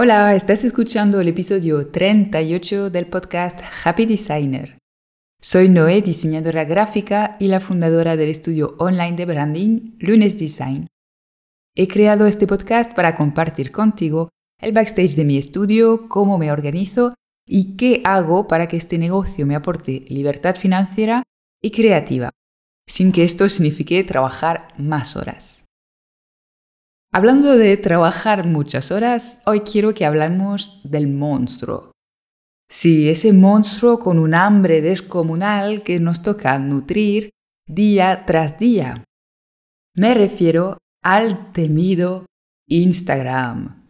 Hola, estás escuchando el episodio 38 del podcast Happy Designer. Soy Noé, diseñadora gráfica y la fundadora del estudio online de branding Lunes Design. He creado este podcast para compartir contigo el backstage de mi estudio, cómo me organizo y qué hago para que este negocio me aporte libertad financiera y creativa, sin que esto signifique trabajar más horas. Hablando de trabajar muchas horas, hoy quiero que hablemos del monstruo. Sí, ese monstruo con un hambre descomunal que nos toca nutrir día tras día. Me refiero al temido Instagram.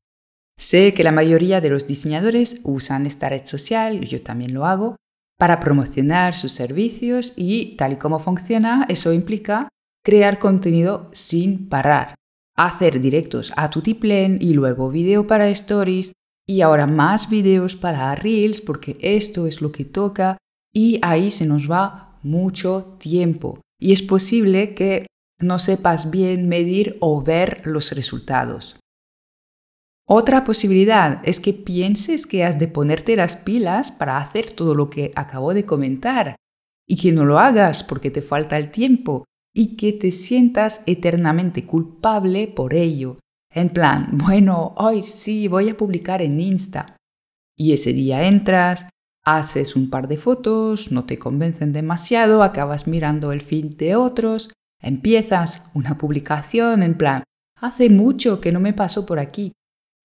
Sé que la mayoría de los diseñadores usan esta red social, yo también lo hago, para promocionar sus servicios y tal y como funciona, eso implica crear contenido sin parar hacer directos a Tutiplen y luego video para stories y ahora más videos para reels porque esto es lo que toca y ahí se nos va mucho tiempo y es posible que no sepas bien medir o ver los resultados. Otra posibilidad es que pienses que has de ponerte las pilas para hacer todo lo que acabo de comentar y que no lo hagas porque te falta el tiempo y que te sientas eternamente culpable por ello. En plan, bueno, hoy sí voy a publicar en Insta. Y ese día entras, haces un par de fotos, no te convencen demasiado, acabas mirando el feed de otros, empiezas una publicación en plan, hace mucho que no me paso por aquí.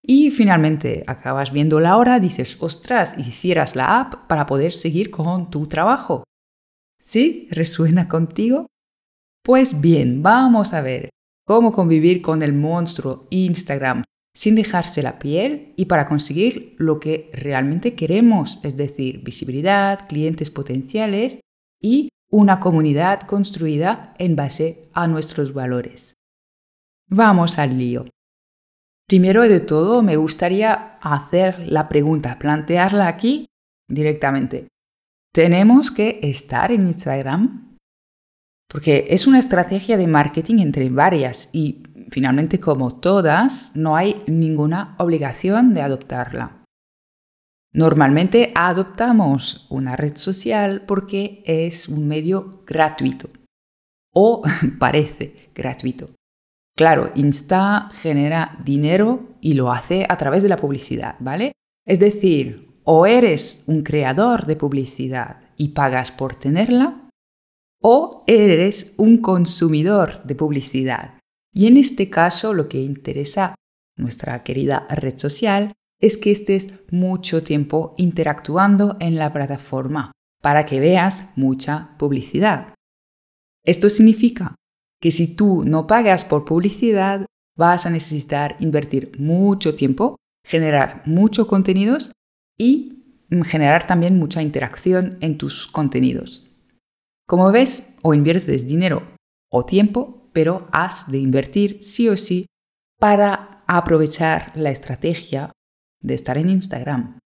Y finalmente acabas viendo la hora, dices, ostras, hicieras la app para poder seguir con tu trabajo. ¿Sí? ¿Resuena contigo? Pues bien, vamos a ver cómo convivir con el monstruo Instagram sin dejarse la piel y para conseguir lo que realmente queremos, es decir, visibilidad, clientes potenciales y una comunidad construida en base a nuestros valores. Vamos al lío. Primero de todo, me gustaría hacer la pregunta, plantearla aquí directamente. ¿Tenemos que estar en Instagram? Porque es una estrategia de marketing entre varias y finalmente como todas no hay ninguna obligación de adoptarla. Normalmente adoptamos una red social porque es un medio gratuito o parece gratuito. Claro, Insta genera dinero y lo hace a través de la publicidad, ¿vale? Es decir, o eres un creador de publicidad y pagas por tenerla, o eres un consumidor de publicidad. Y en este caso lo que interesa nuestra querida red social es que estés mucho tiempo interactuando en la plataforma para que veas mucha publicidad. Esto significa que si tú no pagas por publicidad, vas a necesitar invertir mucho tiempo, generar muchos contenidos y generar también mucha interacción en tus contenidos. Como ves, o inviertes dinero o tiempo, pero has de invertir sí o sí para aprovechar la estrategia de estar en Instagram.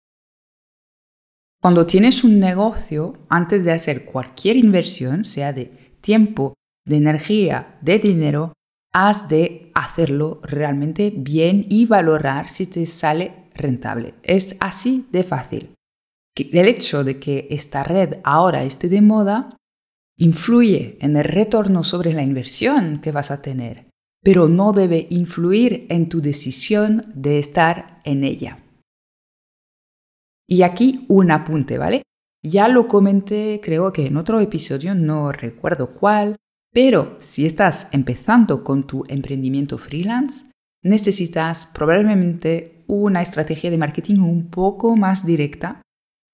Cuando tienes un negocio, antes de hacer cualquier inversión, sea de tiempo, de energía, de dinero, has de hacerlo realmente bien y valorar si te sale rentable. Es así de fácil. El hecho de que esta red ahora esté de moda influye en el retorno sobre la inversión que vas a tener, pero no debe influir en tu decisión de estar en ella. Y aquí un apunte, ¿vale? Ya lo comenté creo que en otro episodio, no recuerdo cuál, pero si estás empezando con tu emprendimiento freelance, necesitas probablemente una estrategia de marketing un poco más directa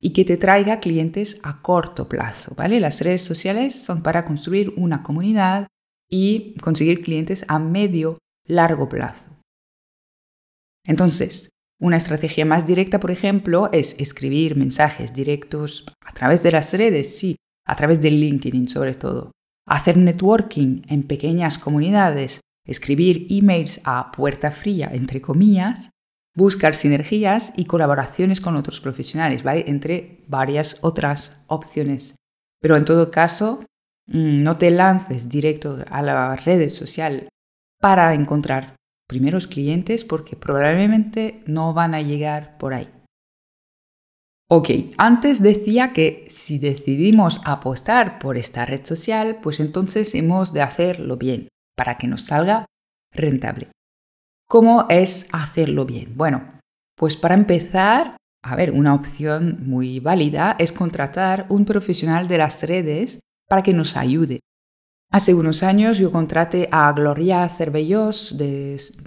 y que te traiga clientes a corto plazo, ¿vale? Las redes sociales son para construir una comunidad y conseguir clientes a medio, largo plazo. Entonces, una estrategia más directa, por ejemplo, es escribir mensajes directos a través de las redes, sí, a través de LinkedIn sobre todo. Hacer networking en pequeñas comunidades, escribir emails a puerta fría, entre comillas, buscar sinergias y colaboraciones con otros profesionales, ¿vale? Entre varias otras opciones. Pero en todo caso, mm, no te lances directo a las redes sociales para encontrar primeros clientes porque probablemente no van a llegar por ahí. Ok, antes decía que si decidimos apostar por esta red social, pues entonces hemos de hacerlo bien para que nos salga rentable. ¿Cómo es hacerlo bien? Bueno, pues para empezar, a ver, una opción muy válida es contratar un profesional de las redes para que nos ayude. Hace unos años yo contraté a Gloria Cervellos,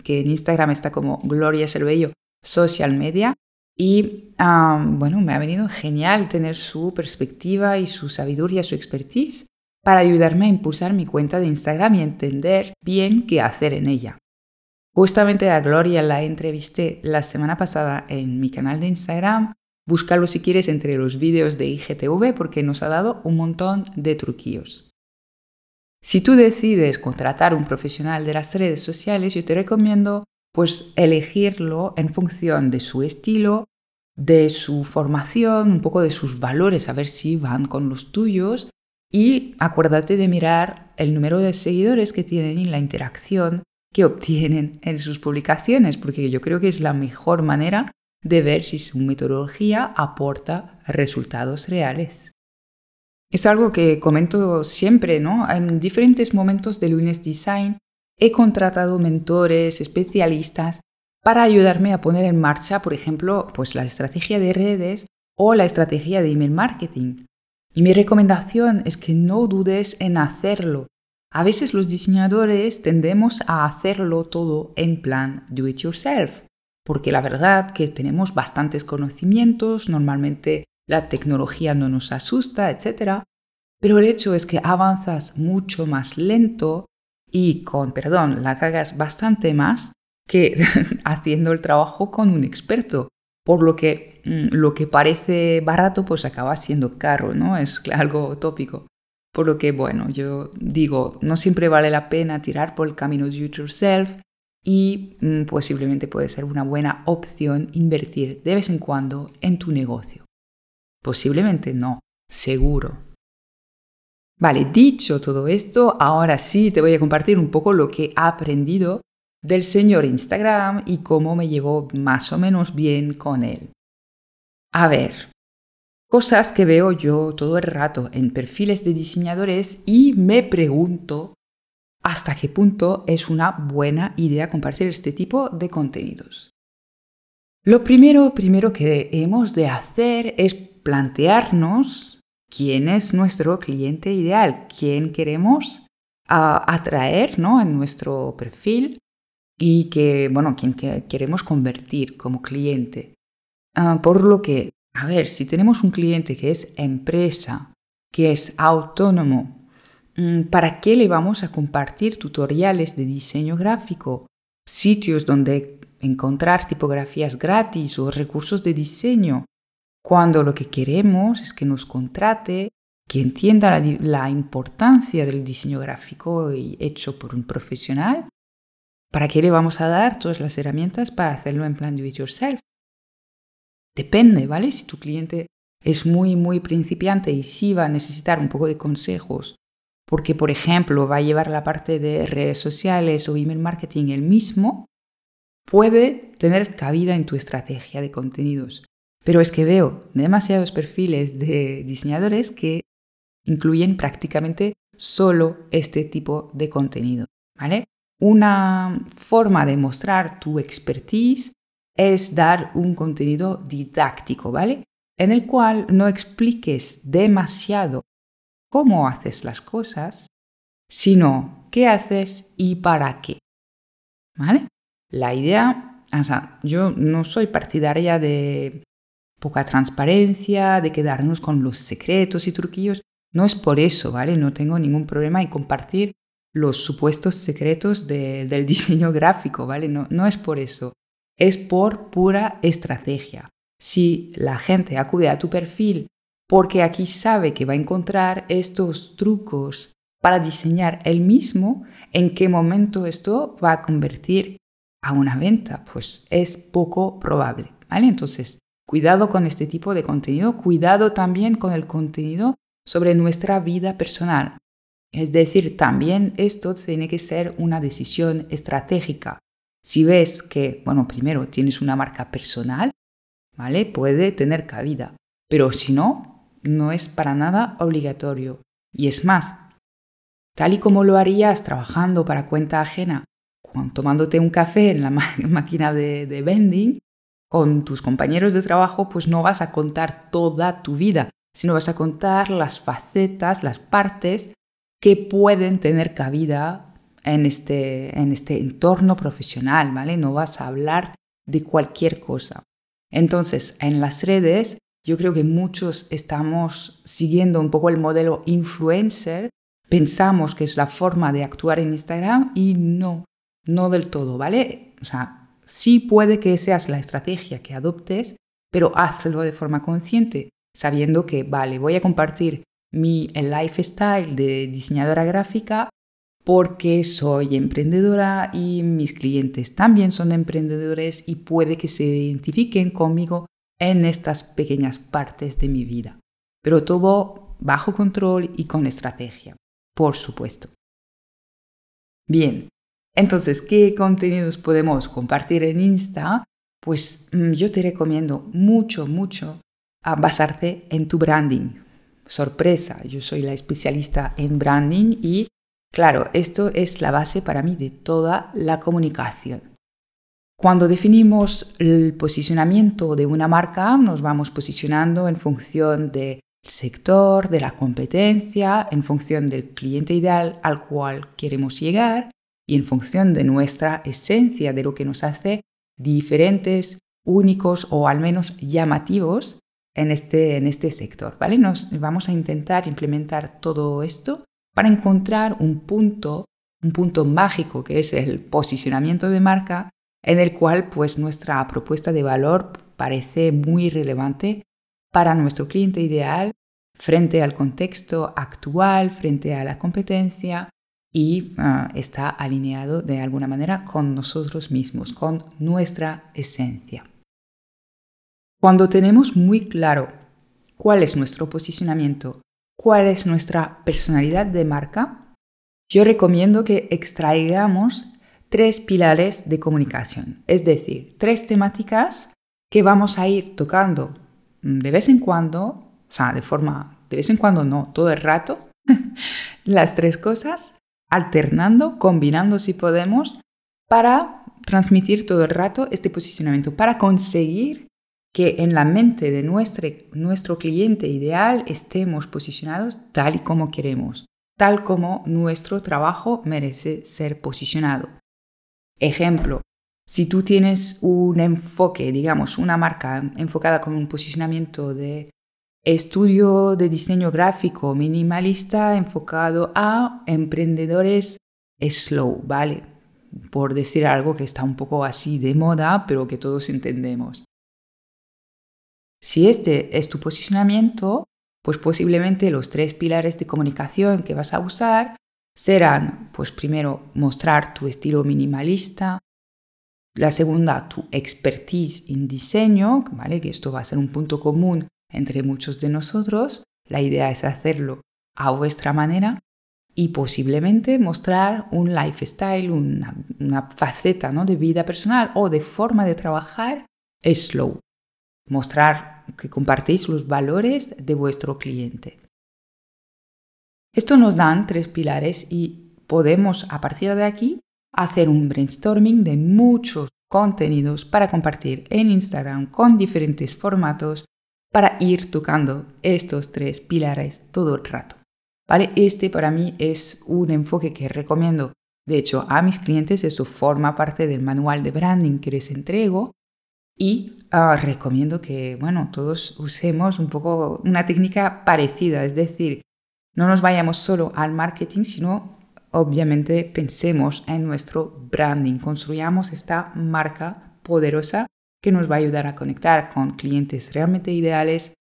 que en Instagram está como Gloria Cervello Social Media, y bueno, me ha venido genial tener su perspectiva y su sabiduría, su expertise para ayudarme a impulsar mi cuenta de Instagram y entender bien qué hacer en ella. Justamente a Gloria la entrevisté la semana pasada en mi canal de Instagram. Búscalo si quieres entre los vídeos de IGTV porque nos ha dado un montón de truquillos. Si tú decides contratar un profesional de las redes sociales, yo te recomiendo pues elegirlo en función de su estilo, de su formación, un poco de sus valores, a ver si van con los tuyos y acuérdate de mirar el número de seguidores que tienen y la interacción que obtienen en sus publicaciones, porque yo creo que es la mejor manera de ver si su metodología aporta resultados reales. Es algo que comento siempre, ¿no? En diferentes momentos de Lunes Design he contratado mentores, especialistas, para ayudarme a poner en marcha, por ejemplo, pues la estrategia de redes o la estrategia de email marketing. Y mi recomendación es que no dudes en hacerlo. A veces los diseñadores tendemos a hacerlo todo en plan do it yourself, porque la verdad que tenemos bastantes conocimientos, normalmente la tecnología no nos asusta, etc. Pero el hecho es que avanzas mucho más lento y con, perdón, la cagas bastante más que haciendo el trabajo con un experto, por lo que mm, lo que parece barato pues acaba siendo caro, ¿no? Es algo tópico. Por lo que, bueno, yo digo, no siempre vale la pena tirar por el camino do yourself y mm, posiblemente puede ser una buena opción invertir de vez en cuando en tu negocio. Posiblemente no, seguro. Vale, dicho todo esto, ahora sí te voy a compartir un poco lo que he aprendido del señor Instagram y cómo me llevo más o menos bien con él. A ver, cosas que veo yo todo el rato en perfiles de diseñadores y me pregunto hasta qué punto es una buena idea compartir este tipo de contenidos. Lo primero, primero que hemos de hacer es plantearnos quién es nuestro cliente ideal, quién queremos atraer ¿no? en nuestro perfil y que, bueno, quien queremos convertir como cliente. Ah, por lo que, a ver, si tenemos un cliente que es empresa, que es autónomo, mm, ¿para qué le vamos a compartir tutoriales de diseño gráfico, sitios donde encontrar tipografías gratis o recursos de diseño, cuando lo que queremos es que nos contrate, que entienda la, importancia del diseño gráfico hecho por un profesional ¿Para qué le vamos a dar todas las herramientas para hacerlo en plan do it yourself? Depende, ¿vale? Si tu cliente es muy, muy principiante y sí va a necesitar un poco de consejos, porque, por ejemplo, va a llevar la parte de redes sociales o email marketing el mismo, puede tener cabida en tu estrategia de contenidos. Pero es que veo demasiados perfiles de diseñadores que incluyen prácticamente solo este tipo de contenido, ¿vale? Una forma de mostrar tu expertise es dar un contenido didáctico, ¿vale? En el cual no expliques demasiado cómo haces las cosas, sino qué haces y para qué. ¿Vale? La idea, o sea, yo no soy partidaria de poca transparencia, de quedarnos con los secretos y truquillos. No es por eso, ¿vale? No tengo ningún problema en compartir los supuestos secretos del diseño gráfico, ¿vale? No, no es por eso, es por pura estrategia. Si la gente acude a tu perfil porque aquí sabe que va a encontrar estos trucos para diseñar el mismo, ¿en qué momento esto va a convertir a una venta? Pues es poco probable. Entonces, cuidado con este tipo de contenido, cuidado también con el contenido sobre nuestra vida personal. Es decir, también esto tiene que ser una decisión estratégica. Si ves que, bueno, primero tienes una marca personal, ¿vale? Puede tener cabida, pero si no, no es para nada obligatorio. Y es más, tal y como lo harías trabajando para cuenta ajena, tomándote un café en la máquina de, de vending, con tus compañeros de trabajo, pues no vas a contar toda tu vida, sino vas a contar las facetas, las partes que pueden tener cabida en este, en este entorno profesional, ¿vale? No vas a hablar de cualquier cosa. Entonces, en las redes, yo creo que muchos estamos siguiendo un poco el modelo influencer, pensamos que es la forma de actuar en Instagram y no, no del todo, ¿vale? O sea, sí puede que seas la estrategia que adoptes, pero hazlo de forma consciente, sabiendo que, vale, voy a compartir mi lifestyle de diseñadora gráfica porque soy emprendedora y mis clientes también son emprendedores y puede que se identifiquen conmigo en estas pequeñas partes de mi vida. Pero todo bajo control y con estrategia, por supuesto. Bien, entonces, ¿qué contenidos podemos compartir en Insta? Pues mm, yo te recomiendo mucho, mucho a basarte en tu branding. Sorpresa, yo soy la especialista en branding y Claro, esto es la base para mí de toda la comunicación. Cuando definimos el posicionamiento de una marca, nos vamos posicionando en función del sector, de la competencia, en función del cliente ideal al cual queremos llegar y en función de nuestra esencia, de lo que nos hace diferentes, únicos o al menos llamativos en este, en este sector. ¿vale? Nos vamos a intentar implementar todo esto para encontrar un punto, un punto mágico que es el posicionamiento de marca en el cual pues nuestra propuesta de valor parece muy relevante para nuestro cliente ideal frente al contexto actual, frente a la competencia y ah, está alineado de alguna manera con nosotros mismos, con nuestra esencia. Cuando tenemos muy claro cuál es nuestro posicionamiento cuál es nuestra personalidad de marca, yo recomiendo que extraigamos tres pilares de comunicación, es decir, tres temáticas que vamos a ir tocando de vez en cuando, o sea, de forma, de vez en cuando no, todo el rato, las tres cosas, alternando, combinando si podemos, para transmitir todo el rato este posicionamiento, para conseguir que en la mente de nuestro, nuestro cliente ideal estemos posicionados tal y como queremos, tal como nuestro trabajo merece ser posicionado. Ejemplo, si tú tienes un enfoque, digamos, una marca enfocada con un posicionamiento de estudio de diseño gráfico minimalista enfocado a emprendedores slow, ¿vale? Por decir algo que está un poco así de moda, pero que todos entendemos. Si este es tu posicionamiento, pues posiblemente los tres pilares de comunicación que vas a usar serán, pues primero, mostrar tu estilo minimalista, la segunda, tu expertise en diseño, ¿vale? que esto va a ser un punto común entre muchos de nosotros. La idea es hacerlo a vuestra manera y posiblemente mostrar un lifestyle, una, faceta ¿no? de vida personal o de forma de trabajar slow mostrar que compartéis los valores de vuestro cliente. Esto nos dan tres pilares y podemos a partir de aquí hacer un brainstorming de muchos contenidos para compartir en Instagram con diferentes formatos para ir tocando estos tres pilares todo el rato. ¿Vale? Este para mí es un enfoque que recomiendo. De hecho, a mis clientes eso forma parte del manual de branding que les entrego y ah, recomiendo que, bueno, todos usemos un poco una técnica parecida, es decir, no nos vayamos solo al marketing, sino obviamente pensemos en nuestro branding, construyamos esta marca poderosa que nos va a ayudar a conectar con clientes realmente ideales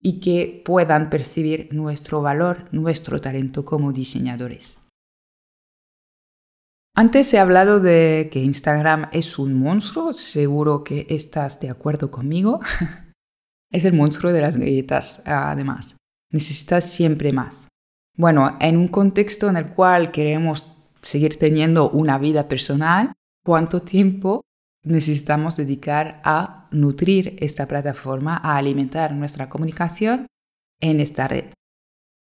y que puedan percibir nuestro valor, nuestro talento como diseñadores. Antes he hablado de que Instagram es un monstruo, seguro que estás de acuerdo conmigo. es el monstruo de las galletas, además. Necesitas siempre más. Bueno, en un contexto en el cual queremos seguir teniendo una vida personal, cuánto tiempo necesitamos dedicar a nutrir esta plataforma, a alimentar nuestra comunicación en esta red.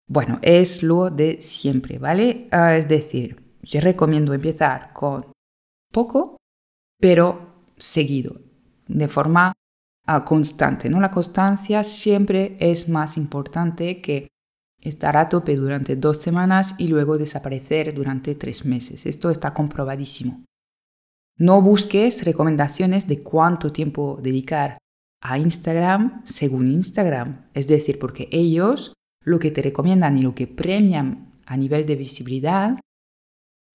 Bueno, es lo de siempre, ¿vale? Ah, es decir, yo recomiendo empezar con poco, pero seguido, de forma ah, constante. ¿no? La constancia siempre es más importante que estar a tope durante dos semanas y luego desaparecer durante tres meses. Esto está comprobadísimo. No busques recomendaciones de cuánto tiempo dedicar a Instagram según Instagram. Es decir, porque ellos lo que te recomiendan y lo que premian a nivel de visibilidad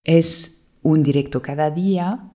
es un directo cada día,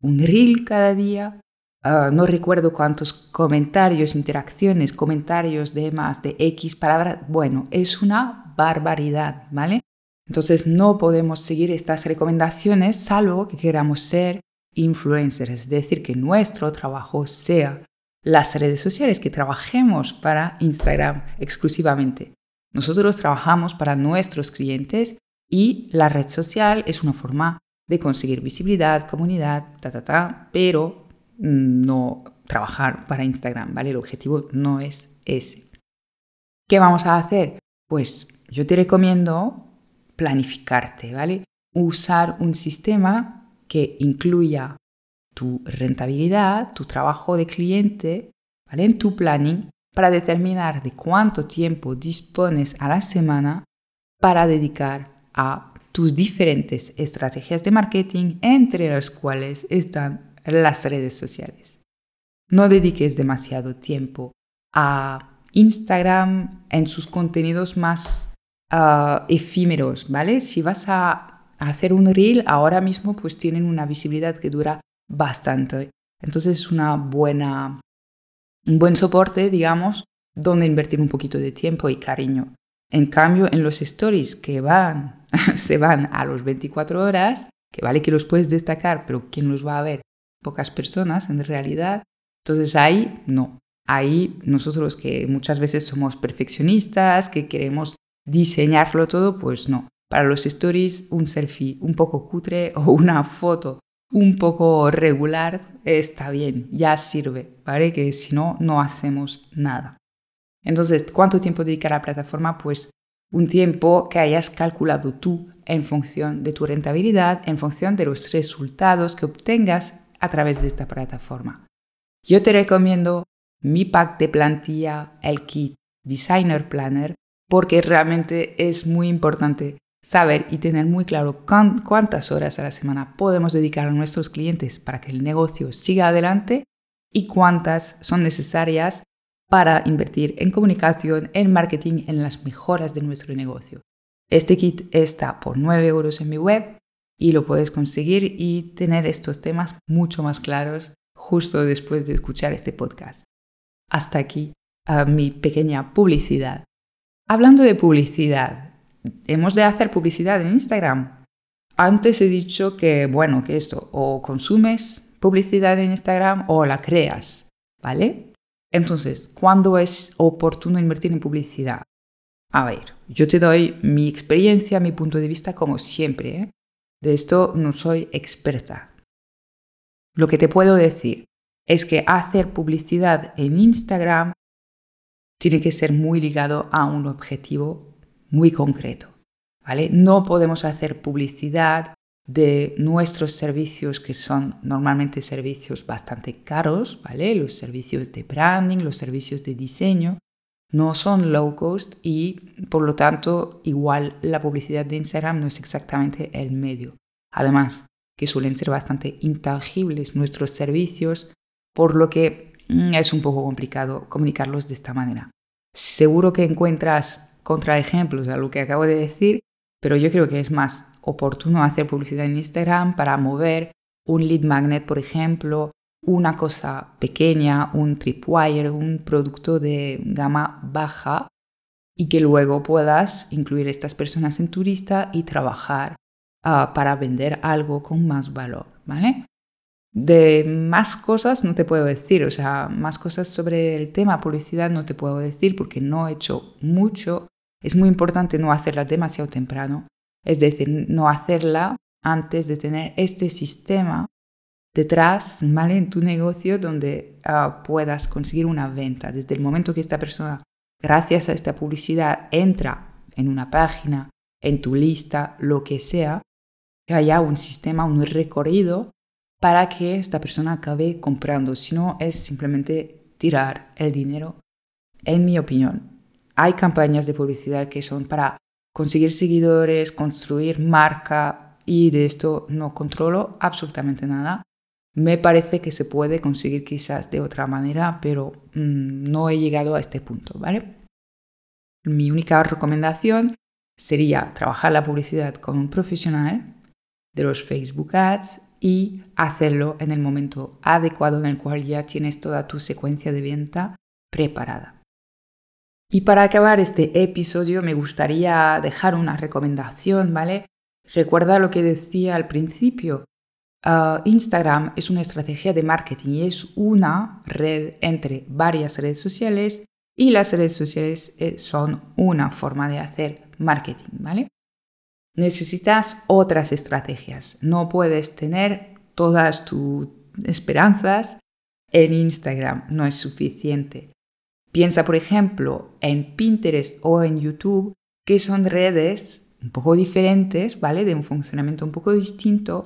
un reel cada día. Ah, no recuerdo cuántos comentarios, interacciones, comentarios de más de X palabras. Bueno, es una barbaridad, ¿vale? Entonces no podemos seguir estas recomendaciones salvo que queramos ser influencers, es decir, que nuestro trabajo sea las redes sociales, que trabajemos para Instagram exclusivamente. Nosotros trabajamos para nuestros clientes y la red social es una forma de conseguir visibilidad, comunidad, ta, ta, ta, pero no trabajar para Instagram, ¿vale? El objetivo no es ese. ¿Qué vamos a hacer? Pues yo te recomiendo planificarte, ¿vale? Usar un sistema que incluya tu rentabilidad, tu trabajo de cliente, ¿vale? en tu planning para determinar de cuánto tiempo dispones a la semana para dedicar a tus diferentes estrategias de marketing, entre las cuales están las redes sociales. No dediques demasiado tiempo a Instagram en sus contenidos más ah, efímeros, ¿vale? Si vas a hacer un reel, ahora mismo pues tienen una visibilidad que dura bastante. Entonces es una buena, un buen soporte, digamos, donde invertir un poquito de tiempo y cariño. En cambio, en los stories que van, se van a los 24 horas, que vale que los puedes destacar, pero ¿quién los va a ver? Pocas personas en realidad. Entonces ahí no. Ahí nosotros que muchas veces somos perfeccionistas, que queremos diseñarlo todo, pues no. Para los stories, un selfie un poco cutre o una foto un poco regular está bien, ya sirve, ¿vale? Que si no, no hacemos nada. Entonces, ¿cuánto tiempo dedicar a la plataforma? Pues un tiempo que hayas calculado tú en función de tu rentabilidad, en función de los resultados que obtengas a través de esta plataforma. Yo te recomiendo mi pack de plantilla, el kit Designer Planner, porque realmente es muy importante saber y tener muy claro cuántas horas a la semana podemos dedicar a nuestros clientes para que el negocio siga adelante y cuántas son necesarias para invertir en comunicación, en marketing, en las mejoras de nuestro negocio. Este kit está por 9 euros en mi web y lo puedes conseguir y tener estos temas mucho más claros justo después de escuchar este podcast. Hasta aquí mi pequeña publicidad. Hablando de publicidad, hemos de hacer publicidad en Instagram. Antes he dicho que, bueno, que esto, o consumes publicidad en Instagram o la creas, ¿vale? Entonces, ¿cuándo es oportuno invertir en publicidad? A ver, yo te doy mi experiencia, mi punto de vista, como siempre. ¿eh? De esto no soy experta. Lo que te puedo decir es que hacer publicidad en Instagram tiene que ser muy ligado a un objetivo muy concreto. ¿vale? No podemos hacer publicidad de nuestros servicios que son normalmente servicios bastante caros, ¿vale? Los servicios de branding, los servicios de diseño no son low cost y por lo tanto igual la publicidad de Instagram no es exactamente el medio. Además, que suelen ser bastante intangibles nuestros servicios, por lo que mm, es un poco complicado comunicarlos de esta manera. Seguro que encuentras contraejemplos a lo que acabo de decir, pero yo creo que es más oportuno hacer publicidad en Instagram para mover un lead magnet, por ejemplo, una cosa pequeña, un tripwire, un producto de gama baja y que luego puedas incluir estas personas en tu lista y trabajar ah, para vender algo con más valor, ¿vale? De más cosas no te puedo decir, o sea, más cosas sobre el tema publicidad no te puedo decir porque no he hecho mucho. Es muy importante no hacerla demasiado temprano, es decir, no hacerla antes de tener este sistema detrás, ¿vale? En tu negocio donde ah, puedas conseguir una venta. Desde el momento que esta persona, gracias a esta publicidad, entra en una página, en tu lista, lo que sea, que haya un sistema, un recorrido para que esta persona acabe comprando. Si no, es simplemente tirar el dinero, en mi opinión. Hay campañas de publicidad que son para conseguir seguidores, construir marca y de esto no controlo absolutamente nada. Me parece que se puede conseguir quizás de otra manera, pero mm, no he llegado a este punto, ¿vale? Mi única recomendación sería trabajar la publicidad con un profesional de los Facebook Ads y hacerlo en el momento adecuado en el cual ya tienes toda tu secuencia de venta preparada. Y para acabar este episodio me gustaría dejar una recomendación, ¿vale? Recuerda lo que decía al principio. Ah, Instagram es una estrategia de marketing y es una red entre varias redes sociales y las redes sociales eh, son una forma de hacer marketing, ¿vale? Necesitas otras estrategias. No puedes tener todas tus esperanzas en Instagram. No es suficiente. Piensa, por ejemplo, en Pinterest o en YouTube, que son redes un poco diferentes, ¿vale? De un funcionamiento un poco distinto,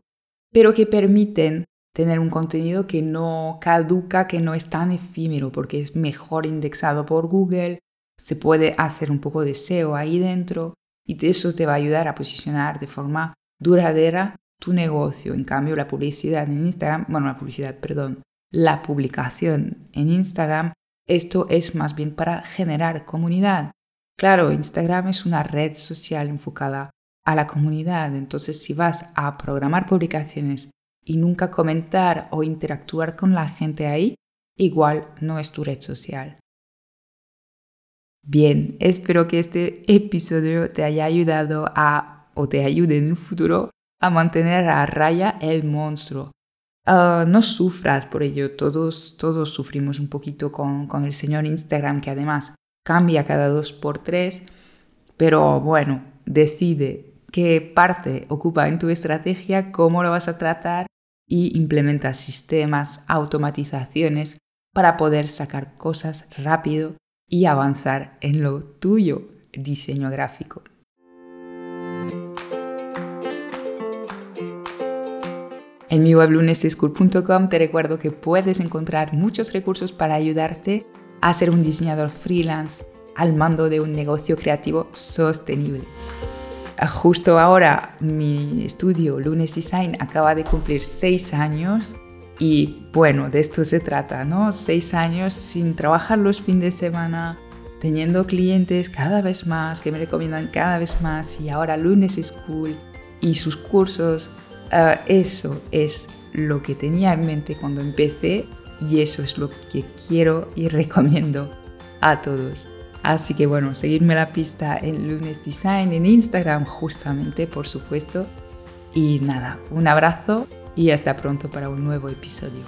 pero que permiten tener un contenido que no caduca, que no es tan efímero, porque es mejor indexado por Google, se puede hacer un poco de SEO ahí dentro y eso te va a ayudar a posicionar de forma duradera tu negocio. En cambio, la publicidad en Instagram, bueno, la publicidad, perdón, la publicación en Instagram, esto es más bien para generar comunidad. Claro, Instagram es una red social enfocada a la comunidad, entonces si vas a programar publicaciones y nunca comentar o interactuar con la gente ahí, igual no es tu red social. Bien, espero que este episodio te haya ayudado a, o te ayude en el futuro, a mantener a raya el monstruo. Ah, no sufras por ello, todos, todos sufrimos un poquito con, con el señor Instagram que además cambia cada dos por tres, pero bueno, decide qué parte ocupa en tu estrategia, cómo lo vas a tratar y implementa sistemas, automatizaciones para poder sacar cosas rápido y avanzar en lo tuyo, diseño gráfico. En mi web luneseschool.com te recuerdo que puedes encontrar muchos recursos para ayudarte a ser un diseñador freelance al mando de un negocio creativo sostenible. Justo ahora mi estudio Lunes Design acaba de cumplir seis años y bueno, de esto se trata, ¿no? Seis años sin trabajar los fines de semana, teniendo clientes cada vez más, que me recomiendan cada vez más, y ahora Lunes School y sus cursos. Ah, eso es lo que tenía en mente cuando empecé y eso es lo que quiero y recomiendo a todos. Así que bueno, seguirme la pista en Lunes Design, en Instagram justamente, por supuesto. Y nada, un abrazo y hasta pronto para un nuevo episodio.